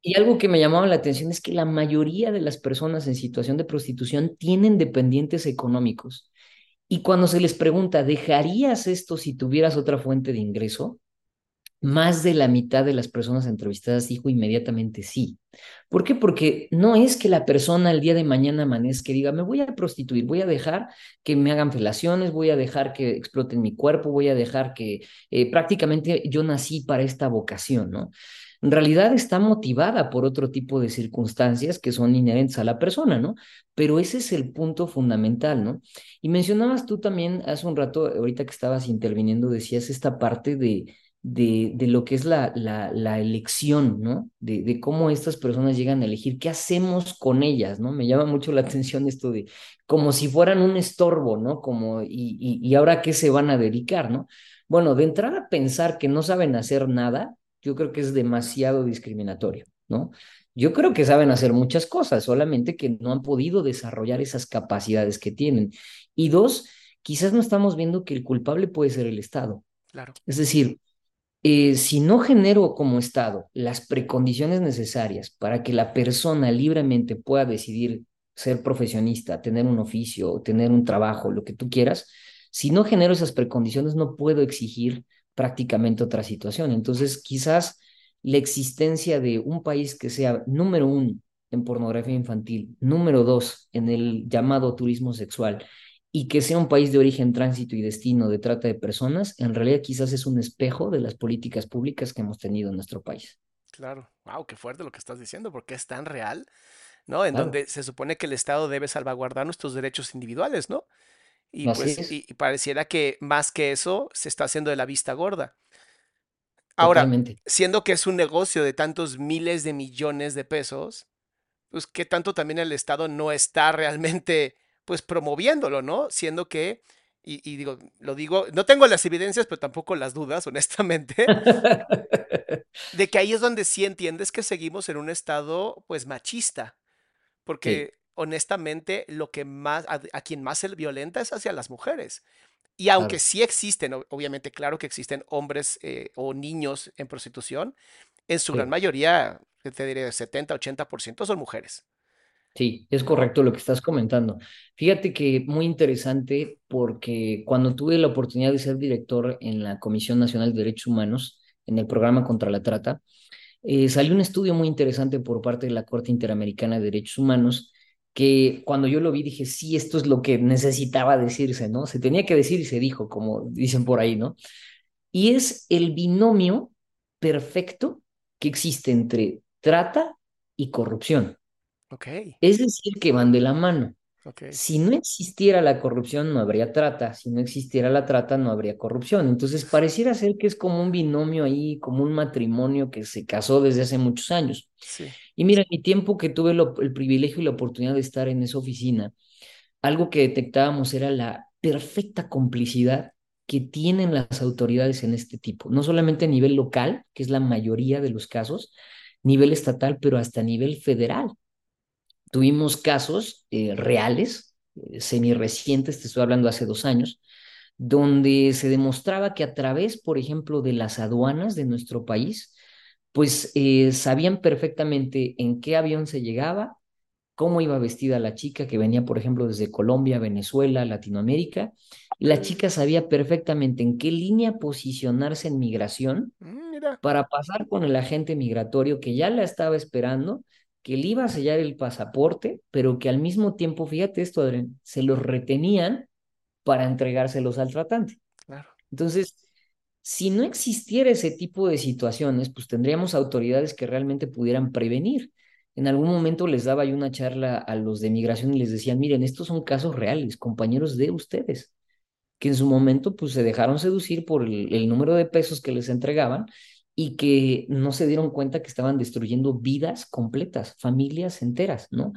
Y algo que me llamaba la atención es que la mayoría de las personas en situación de prostitución tienen dependientes económicos. Y cuando se les pregunta, ¿dejarías esto si tuvieras otra fuente de ingreso? más de la mitad de las personas entrevistadas dijo inmediatamente sí. ¿Por qué? Porque no es que la persona el día de mañana amanezca y diga, me voy a prostituir, voy a dejar que me hagan felaciones, voy a dejar que exploten mi cuerpo, voy a dejar que eh, prácticamente yo nací para esta vocación, ¿no? En realidad está motivada por otro tipo de circunstancias que son inherentes a la persona, ¿no? Pero ese es el punto fundamental, ¿no? Y mencionabas tú también hace un rato, ahorita que estabas interviniendo, decías esta parte de de, lo que es la, la, elección, ¿no? De, de, cómo estas personas llegan a elegir, qué hacemos con ellas, ¿no? Me llama mucho la atención esto de como si fueran un estorbo, ¿no? Como, y, y, y ahora qué se van a dedicar, ¿no? Bueno, de entrar a pensar que no saben hacer nada, yo creo que es demasiado discriminatorio, ¿no? Yo creo que saben hacer muchas cosas, solamente que no han podido desarrollar esas capacidades que tienen. Y dos, quizás no estamos viendo que el culpable puede ser el Estado. Claro. Es decir, eh, si no genero como Estado las precondiciones necesarias para que la persona libremente pueda decidir ser profesionista, tener un oficio, tener un trabajo, lo que tú quieras, si no genero esas precondiciones no puedo exigir prácticamente otra situación. Entonces, quizás la existencia de un país que sea número uno en pornografía infantil, número dos en el llamado turismo sexual y que sea un país de origen, tránsito y destino de trata de personas, en realidad quizás es un espejo de las políticas públicas que hemos tenido en nuestro país. Claro, wow, qué fuerte lo que estás diciendo, porque es tan real, ¿no? En donde se supone que el Estado debe salvaguardar nuestros derechos individuales, ¿no? Y pues y, pareciera que más que eso se está haciendo de la vista gorda. Ahora, siendo que es un negocio de tantos miles de millones de pesos, pues qué tanto también el Estado no está realmente pues promoviéndolo, ¿no? Siendo que, y, digo, lo digo, no tengo las evidencias, pero tampoco las dudas, honestamente, de que ahí es donde sí entiendes que seguimos en un estado, pues, machista, porque honestamente lo que más, a, quien más se violenta es hacia las mujeres. Y aunque sí existen, obviamente, claro que existen hombres eh, o niños en prostitución, en su gran mayoría, te diré 70, 80% son mujeres. Sí, es correcto lo que estás comentando. Fíjate que muy interesante porque cuando tuve la oportunidad de ser director en la Comisión Nacional de Derechos Humanos, en el programa contra la trata, eh, salió un estudio muy interesante por parte de la Corte Interamericana de Derechos Humanos que cuando yo lo vi dije, sí, esto es lo que necesitaba decirse, ¿no? Se tenía que decir y se dijo, como dicen por ahí, ¿no? Y es el binomio perfecto que existe entre trata y corrupción. Es decir, que van de la mano. Si no existiera la corrupción, no habría trata. Si no existiera la trata, no habría corrupción. Entonces, pareciera ser que es como un binomio ahí, como un matrimonio que se casó desde hace muchos años. Y mira, en mi tiempo que tuve el privilegio y la oportunidad de estar en esa oficina, algo que detectábamos era la perfecta complicidad que tienen las autoridades en este tipo, no solamente a nivel local, que es la mayoría de los casos, nivel estatal, pero hasta nivel federal. Tuvimos casos eh, reales, eh, semi-recientes, te estoy hablando hace dos años, donde se demostraba que a través, por ejemplo, de las aduanas de nuestro país, pues eh, sabían perfectamente en qué avión se llegaba, cómo iba vestida la chica que venía, por ejemplo, desde Colombia, Venezuela, Latinoamérica. La chica sabía perfectamente en qué línea posicionarse en migración Mm, para pasar con el agente migratorio que ya la estaba esperando, que le iba a sellar el pasaporte, pero que al mismo tiempo, fíjate esto, Adrián, se los retenían para entregárselos al tratante. Claro. Entonces, si no existiera ese tipo de situaciones, pues tendríamos autoridades que realmente pudieran prevenir. En algún momento les daba yo una charla a los de migración y les decían, miren, estos son casos reales, compañeros de ustedes, que en su momento pues se dejaron seducir por el, el número de pesos que les entregaban y que no se dieron cuenta que estaban destruyendo vidas completas, familias enteras, ¿no?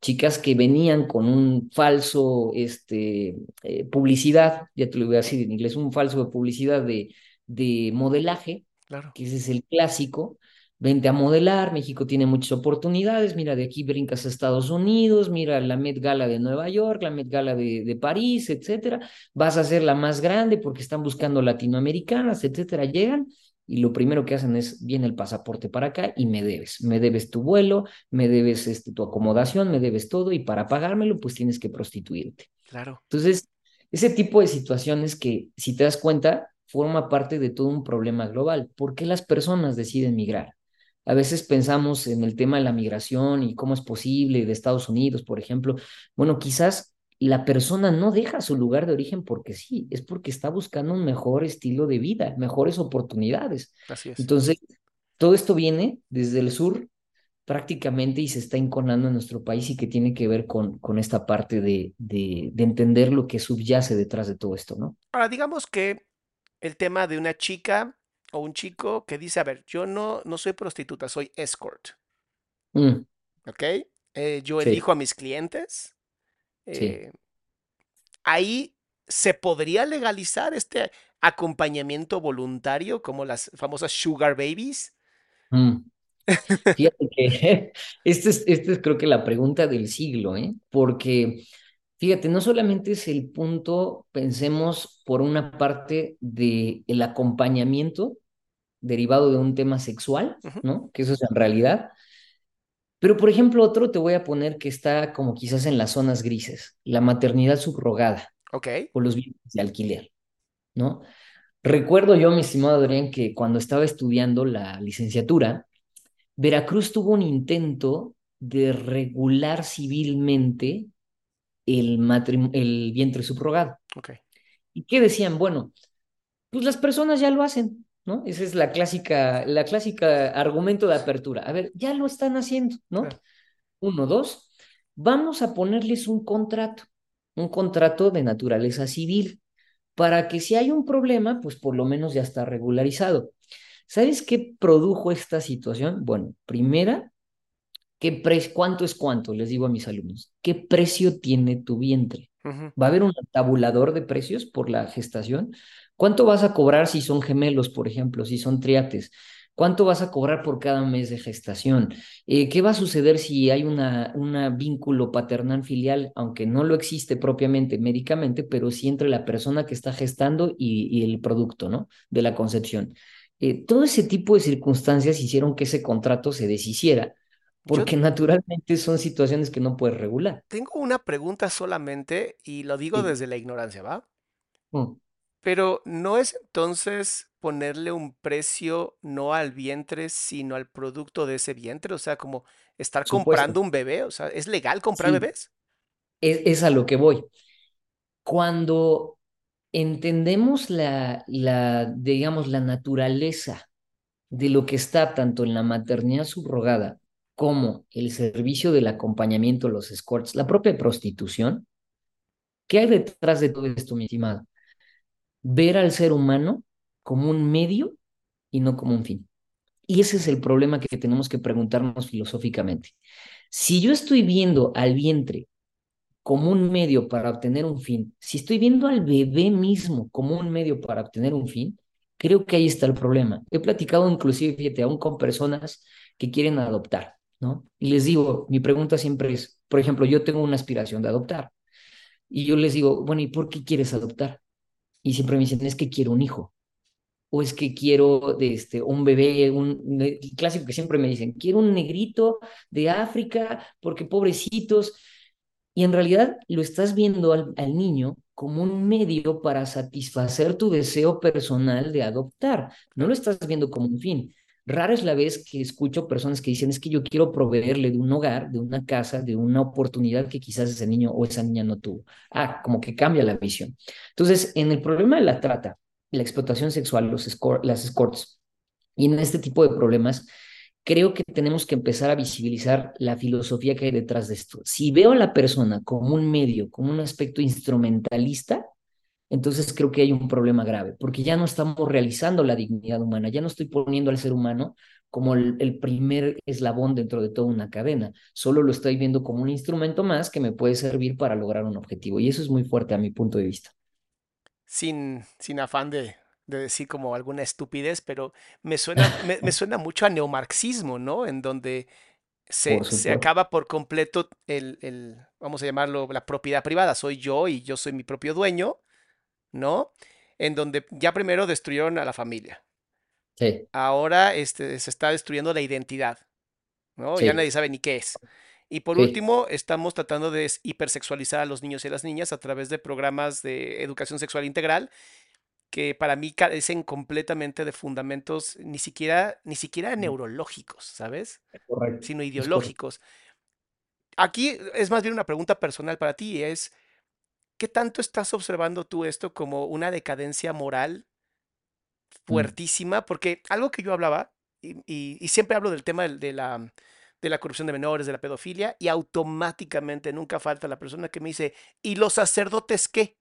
Chicas que venían con un falso, este, eh, publicidad, ya te lo voy a decir en inglés, un falso de publicidad de, de modelaje, Claro. que ese es el clásico. Vente a modelar, México tiene muchas oportunidades, mira, de aquí brincas a Estados Unidos, mira la Met Gala de Nueva York, la Met Gala de, de París, etcétera. Vas a ser la más grande porque están buscando latinoamericanas, etcétera. Llegan y lo primero que hacen es, viene el pasaporte para acá y me debes, me debes tu vuelo, me debes este, tu acomodación, me debes todo y para pagármelo pues tienes que prostituirte. Claro. Entonces, ese tipo de situaciones que, si te das cuenta, forma parte de todo un problema global. ¿Por qué las personas deciden migrar? A veces pensamos en el tema de la migración y cómo es posible de Estados Unidos, por ejemplo. Bueno, quizás la persona no deja su lugar de origen porque sí, es porque está buscando un mejor estilo de vida, mejores oportunidades. Así es. Entonces, todo esto viene desde el sur prácticamente y se está enconando en nuestro país y que tiene que ver con, con esta parte de, de, de entender lo que subyace detrás de todo esto, ¿no? Ahora, digamos que el tema de una chica o un chico que dice, a ver, yo no, no soy prostituta, soy escort, Mm, ¿ok? Eh, yo sí, elijo a mis clientes. Sí. eh, ahí se podría legalizar este acompañamiento voluntario como las famosas sugar babies. Mm. Fíjate que esta es, esta es creo que la pregunta del siglo, ¿eh? Porque, fíjate, no solamente es el punto, pensemos por una parte de el acompañamiento derivado de un tema sexual, ¿no? Que eso es en realidad. Pero, por ejemplo, otro te voy a poner que está como quizás en las zonas grises, la maternidad subrogada Ok, o los bienes de alquiler, ¿no? Recuerdo yo, mi estimado Adrián, que cuando estaba estudiando la licenciatura, Veracruz tuvo un intento de regular civilmente el, el vientre subrogado. ok. ¿Y qué decían? Bueno, pues las personas ya lo hacen, ¿no? Esa es la clásica, la clásica argumento de apertura. A ver, ya lo están haciendo, ¿no? Uno, dos, vamos a ponerles un contrato, un contrato de naturaleza civil, para que si hay un problema, pues por lo menos ya está regularizado. ¿Sabes qué produjo esta situación? Bueno, primera, ¿qué pre- ¿cuánto es cuánto? Les digo a mis alumnos, ¿qué precio tiene tu vientre? ¿Va a haber un tabulador de precios por la gestación? ¿Cuánto vas a cobrar si son gemelos, por ejemplo, si son triates? ¿Cuánto vas a cobrar por cada mes de gestación? Eh, ¿qué va a suceder si hay una, una vínculo paternal filial, aunque no lo existe propiamente médicamente, pero sí entre la persona que está gestando y, y el producto, ¿no? De la concepción. Eh, todo ese tipo de circunstancias hicieron que ese contrato se deshiciera, Yo porque naturalmente son situaciones que no puedes regular. tengo una pregunta solamente y lo digo Sí. desde la ignorancia, ¿va? Mm, Pero ¿no es entonces ponerle un precio no al vientre, sino al producto de ese vientre? O sea, como estar supuesto. comprando un bebé. O sea, ¿es legal comprar Sí, bebés? es, es a lo que voy. Cuando entendemos la, la, digamos, la naturaleza de lo que está tanto en la maternidad subrogada como el servicio del acompañamiento, los escorts, la propia prostitución, ¿qué hay detrás de todo esto, mi estimado? Ver al ser humano como un medio y no como un fin. Y ese es el problema que tenemos que preguntarnos filosóficamente. Si yo estoy viendo al vientre como un medio para obtener un fin, si estoy viendo al bebé mismo como un medio para obtener un fin, creo que ahí está el problema. He platicado inclusive, fíjate, aún con personas que quieren adoptar, ¿no? Y les digo, mi pregunta siempre es, por ejemplo, yo tengo una aspiración de adoptar. Y yo les digo, bueno, ¿y por qué quieres adoptar? Y siempre me dicen, es que quiero un hijo. O es que quiero de este, un bebé, un clásico que siempre me dicen, quiero un negrito de África, porque pobrecitos. Y en realidad lo estás viendo al, al niño como un medio para satisfacer tu deseo personal de adoptar. No lo estás viendo como un fin. Rara es la vez que escucho personas que dicen, es que yo quiero proveerle de un hogar, de una casa, de una oportunidad que quizás ese niño o esa niña no tuvo. Ah, como que cambia la visión. Entonces, en el problema de la trata, la explotación sexual, los las escorts, y en este tipo de problemas, creo que tenemos que empezar a visibilizar la filosofía que hay detrás de esto. Si veo a la persona como un medio, como un aspecto instrumentalista, entonces creo que hay un problema grave, porque ya no estamos realizando la dignidad humana, ya no estoy poniendo al ser humano como el, primer eslabón dentro de toda una cadena, solo lo estoy viendo como un instrumento más que me puede servir para lograr un objetivo, y eso es muy fuerte a mi punto de vista. Sin, sin afán de, decir como alguna estupidez, pero me suena, me, suena mucho a neomarxismo, ¿no? En donde se, se, acaba por completo el, el, vamos a llamarlo, la propiedad privada. Soy yo y yo soy mi propio dueño. ¿No? En donde ya primero destruyeron a la familia. Sí. Ahora este, se está destruyendo la identidad, ¿no? Ya nadie sabe ni qué es. Y por último, estamos tratando de hipersexualizar a los niños y a las niñas a través de programas de educación sexual integral que para mí carecen completamente de fundamentos ni siquiera, ni siquiera neurológicos, ¿sabes? Correcto. Sino ideológicos. Aquí es más bien una pregunta personal para ti, es ¿Qué tanto estás observando tú esto como una decadencia moral mm. fuertísima? Porque algo que yo hablaba, y, siempre hablo del tema de, la, de la corrupción de menores, de la pedofilia, y automáticamente nunca falta la persona que me dice, ¿y los sacerdotes qué?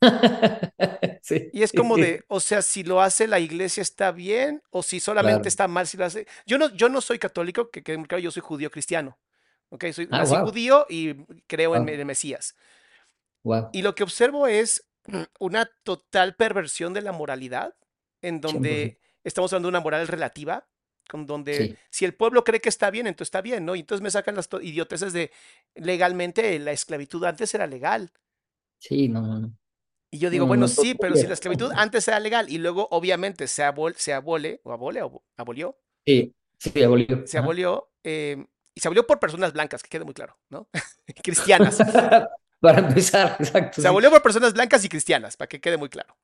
Y es como de, o sea, si lo hace la iglesia está bien, o si solamente está mal si lo hace. Yo no, yo no soy católico, que, que yo soy judío cristiano. ¿ok? Soy ah, judío y creo en el Mesías. Y lo que observo es una total perversión de la moralidad, en donde estamos hablando de una moral relativa, con donde si el pueblo cree que está bien, entonces está bien, ¿no? Y entonces me sacan las idioteces de legalmente la esclavitud antes era legal. Sí, no, no, no. Y yo digo, bueno, sí, pero si la esclavitud antes era legal y luego obviamente se, abol se abole, o abole, o abolió. Sí, sí, abolió. Se abolió, eh, y se abolió por personas blancas, que quede muy claro, ¿no? Cristianas. Para empezar, exacto. Se abolió por personas blancas y cristianas, para que quede muy claro.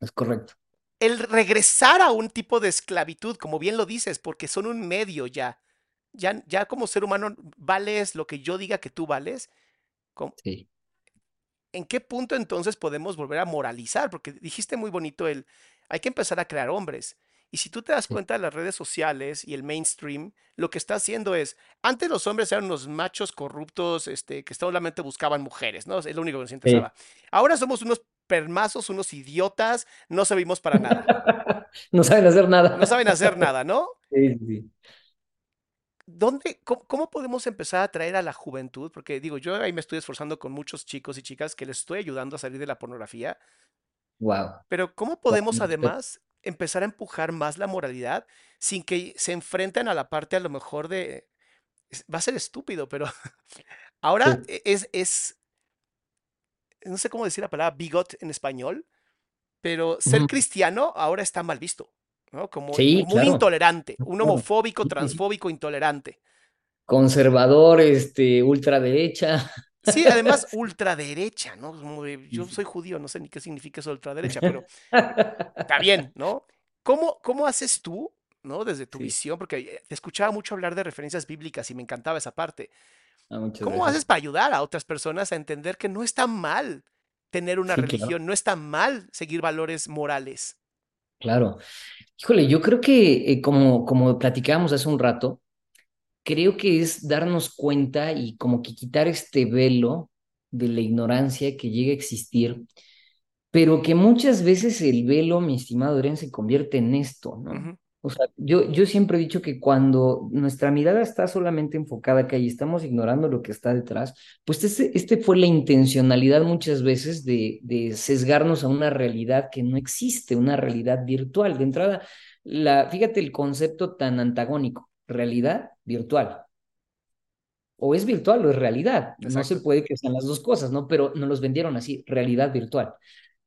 Es correcto. El regresar a un tipo de esclavitud, como bien lo dices, porque son un medio ya. Ya, ya como ser humano vales lo que yo diga que tú vales. Sí. ¿En qué punto entonces podemos volver a moralizar? Porque dijiste muy bonito el, hay que empezar a crear hombres. Y si tú te das cuenta de las redes sociales y el mainstream, lo que está haciendo es, antes los hombres eran unos machos corruptos, este, que solamente buscaban mujeres, ¿no? Es lo único que nos interesaba. Ahora somos unos permazos, unos idiotas, no servimos para nada. no saben hacer nada. No saben hacer nada, ¿no? Sí, sí. ¿Dónde, cómo, podemos empezar a atraer a la juventud? Porque digo, yo ahí me estoy esforzando con muchos chicos y chicas que les estoy ayudando a salir de la pornografía. Wow. Pero ¿cómo podemos además empezar a empujar más la moralidad sin que se enfrenten a la parte a lo mejor de... Va a ser estúpido, pero ahora e, es, es, no sé cómo decir la palabra bigot en español, pero ser cristiano ahora está mal visto, ¿no? Como, muy intolerante, un homofóbico, transfóbico, intolerante. Conservador, este, ultraderecha. Sí, además ultraderecha, ¿no? yo soy judío, no sé ni qué significa eso ultraderecha, pero está bien, ¿no? ¿Cómo, cómo haces tú, ¿no? Desde tu visión, porque eh, te escuchaba mucho hablar de referencias bíblicas y me encantaba esa parte. Ah, ¿Cómo haces para ayudar a otras personas a entender que no está mal tener una religión, no está mal seguir valores morales? Claro. Híjole, yo creo que eh, como, como platicábamos hace un rato, creo que es darnos cuenta y como que quitar este velo de la ignorancia que llega a existir, pero que muchas veces el velo, mi estimado Adrián, se convierte en esto, ¿no? O sea, yo, yo siempre he dicho que cuando nuestra mirada está solamente enfocada acá y estamos ignorando lo que está detrás, pues este, este fue la intencionalidad muchas veces de, de sesgarnos a una realidad que no existe, una realidad virtual. De entrada, la, fíjate el concepto tan antagónico realidad virtual. o es virtual o es realidad. No se puede que sean las dos cosas, ¿no? Pero nos los vendieron así, realidad virtual.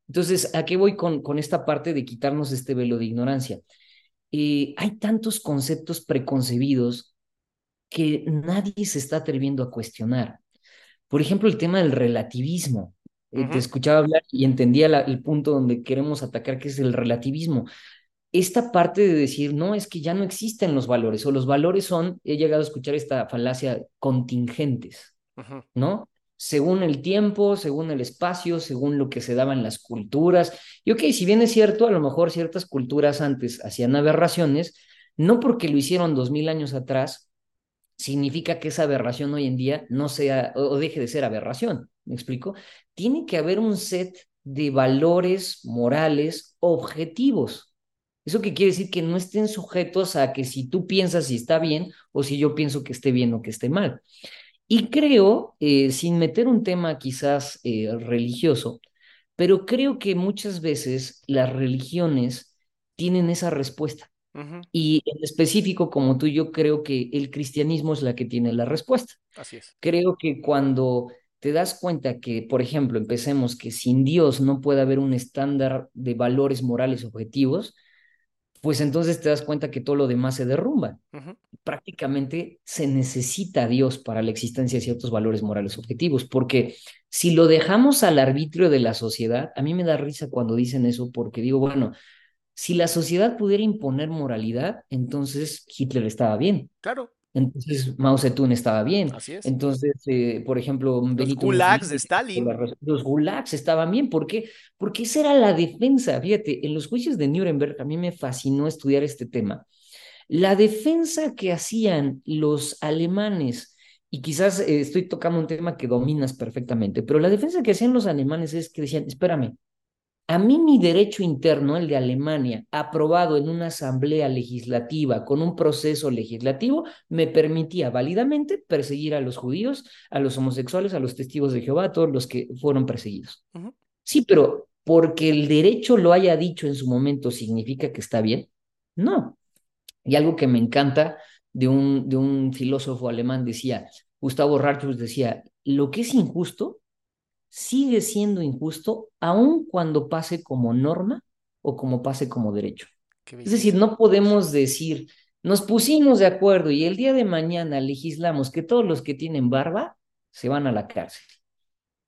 Entonces, ¿a qué voy con, con esta parte de quitarnos este velo de ignorancia? Eh, hay tantos conceptos preconcebidos que nadie se está atreviendo a cuestionar. Por ejemplo, el tema del relativismo. Eh, te escuchaba hablar y entendía el punto donde queremos atacar, que es el relativismo. Esta parte de decir, no, es que ya no existen los valores, o los valores son, he llegado a escuchar esta falacia, contingentes, ¿no? Según el tiempo, según el espacio, según lo que se daba en las culturas. Y ok, si bien es cierto, a lo mejor ciertas culturas antes hacían aberraciones, no porque lo hicieron dos mil años atrás, significa que esa aberración hoy en día no sea o deje de ser aberración. ¿Me explico? Tiene que haber un set de valores morales objetivos. ¿Eso qué quiere decir? Que no estén sujetos a que si tú piensas si está bien o si yo pienso que esté bien o que esté mal. Y creo, eh, sin meter un tema quizás eh, religioso, pero creo que muchas veces las religiones tienen esa respuesta. Y en específico, como tú, yo creo que el cristianismo es la que tiene la respuesta. Así es. Creo que cuando te das cuenta que, por ejemplo, empecemos que sin Dios no puede haber un estándar de valores morales objetivos, pues entonces te das cuenta que todo lo demás se derrumba. Prácticamente se necesita Dios para la existencia de ciertos valores morales objetivos, porque si lo dejamos al arbitrio de la sociedad, a mí me da risa cuando dicen eso, porque digo, bueno, si la sociedad pudiera imponer moralidad, entonces Hitler estaba bien. Claro. Entonces Mao Zedong estaba bien. Así es. Entonces, eh, por ejemplo, los gulags de Stalin. Los gulags estaban bien. ¿Por qué? Porque esa era la defensa. Fíjate, en los juicios de Nuremberg a mí me fascinó estudiar este tema. La defensa que hacían los alemanes, y quizás eh, estoy tocando un tema que dominas perfectamente, pero la defensa que hacían los alemanes es que decían, espérame, a mí mi derecho interno, el de Alemania, aprobado en una asamblea legislativa con un proceso legislativo, me permitía válidamente perseguir a los judíos, a los homosexuales, a los testigos de Jehová, a todos los que fueron perseguidos. Sí, pero porque el derecho lo haya dicho en su momento, ¿significa que está bien? No. Y algo que me encanta de un, de un filósofo alemán decía, Gustavo Ratzius decía, lo que es injusto sigue siendo injusto aun cuando pase como norma o como pase como derecho. Es decir, no podemos decir, nos pusimos de acuerdo y el día de mañana legislamos que todos los que tienen barba se van a la cárcel.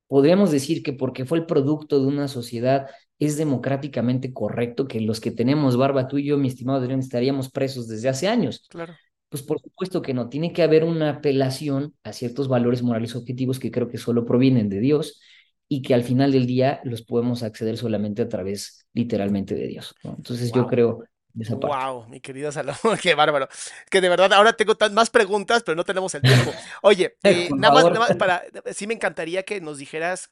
Podríamos decir que porque fue el producto de una sociedad es democráticamente correcto que los que tenemos barba, tú y yo, mi estimado Adrián, estaríamos presos desde hace años. Claro. Pues por supuesto que no. Tiene que haber una apelación a ciertos valores morales objetivos que creo que solo provienen de Dios y que al final del día los podemos acceder solamente a través literalmente de Dios. Entonces yo creo esa parte. Wow, mi querido Salomón, qué bárbaro. Que de verdad ahora tengo más preguntas, pero no tenemos el tiempo. Oye, eh, nada, más, nada, más, para, sí me encantaría que nos dijeras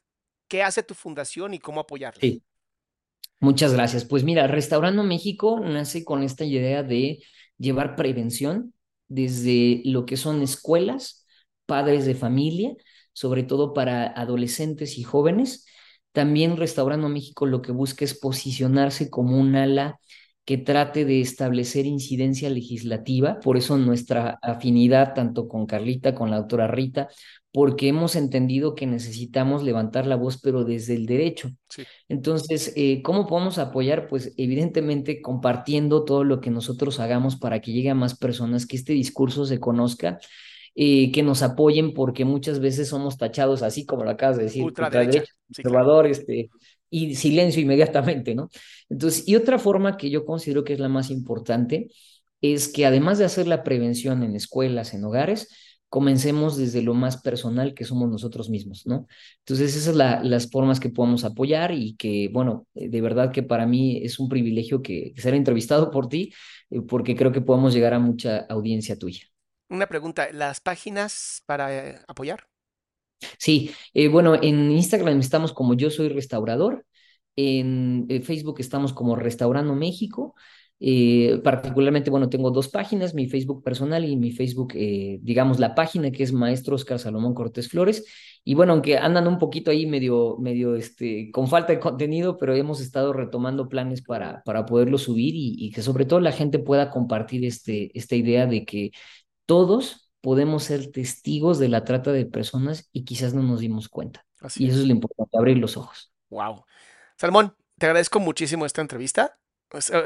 qué hace tu fundación y cómo apoyarla. Sí. Muchas gracias. Pues mira, Restaurando México nace con esta idea de llevar prevención desde lo que son escuelas, padres de familia, sobre todo para adolescentes y jóvenes. También Restaurando México lo que busca es posicionarse como un ala que trate de establecer incidencia legislativa, por eso nuestra afinidad tanto con Carlita, con la doctora Rita, porque hemos entendido que necesitamos levantar la voz, pero desde el derecho. Entonces, eh, ¿cómo podemos apoyar? Pues evidentemente compartiendo todo lo que nosotros hagamos para que llegue a más personas, que este discurso se conozca eh, que nos apoyen porque muchas veces somos tachados así como lo acabas de decir, ultraderecha, conservador, este, y silencio inmediatamente, ¿no? Entonces, y otra forma que yo considero que es la más importante es que además de hacer la prevención en escuelas, en hogares, comencemos desde lo más personal que somos nosotros mismos, ¿no? Entonces, esas son las formas que podemos apoyar y que, bueno, eh, de verdad que para mí es un privilegio que, ser entrevistado por ti, eh, porque creo que podemos llegar a mucha audiencia tuya. Una pregunta, ¿las páginas para eh, apoyar? Sí, eh, bueno, en Instagram estamos como yo soy restaurador, en eh, Facebook estamos como Restaurando México, particularmente, bueno, tengo dos páginas, mi Facebook personal y mi Facebook, digamos, la página que es Maestro Oscar Salomón Cortés Flores. Y bueno, aunque andan un poquito ahí medio, medio, este, con falta de contenido, pero hemos estado retomando planes para, para poderlo subir y, y que sobre todo la gente pueda compartir este, esta idea de que todos podemos ser testigos de la trata de personas y quizás no nos dimos cuenta. Así y eso es lo importante, abrir los ojos. Wow. Salmón, te agradezco muchísimo esta entrevista.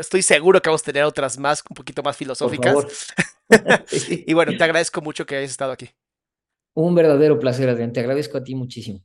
Estoy seguro que vamos a tener otras más, un poquito más filosóficas. y bueno, te agradezco mucho que hayas estado aquí. Un verdadero placer, Adrián. Te agradezco a ti muchísimo.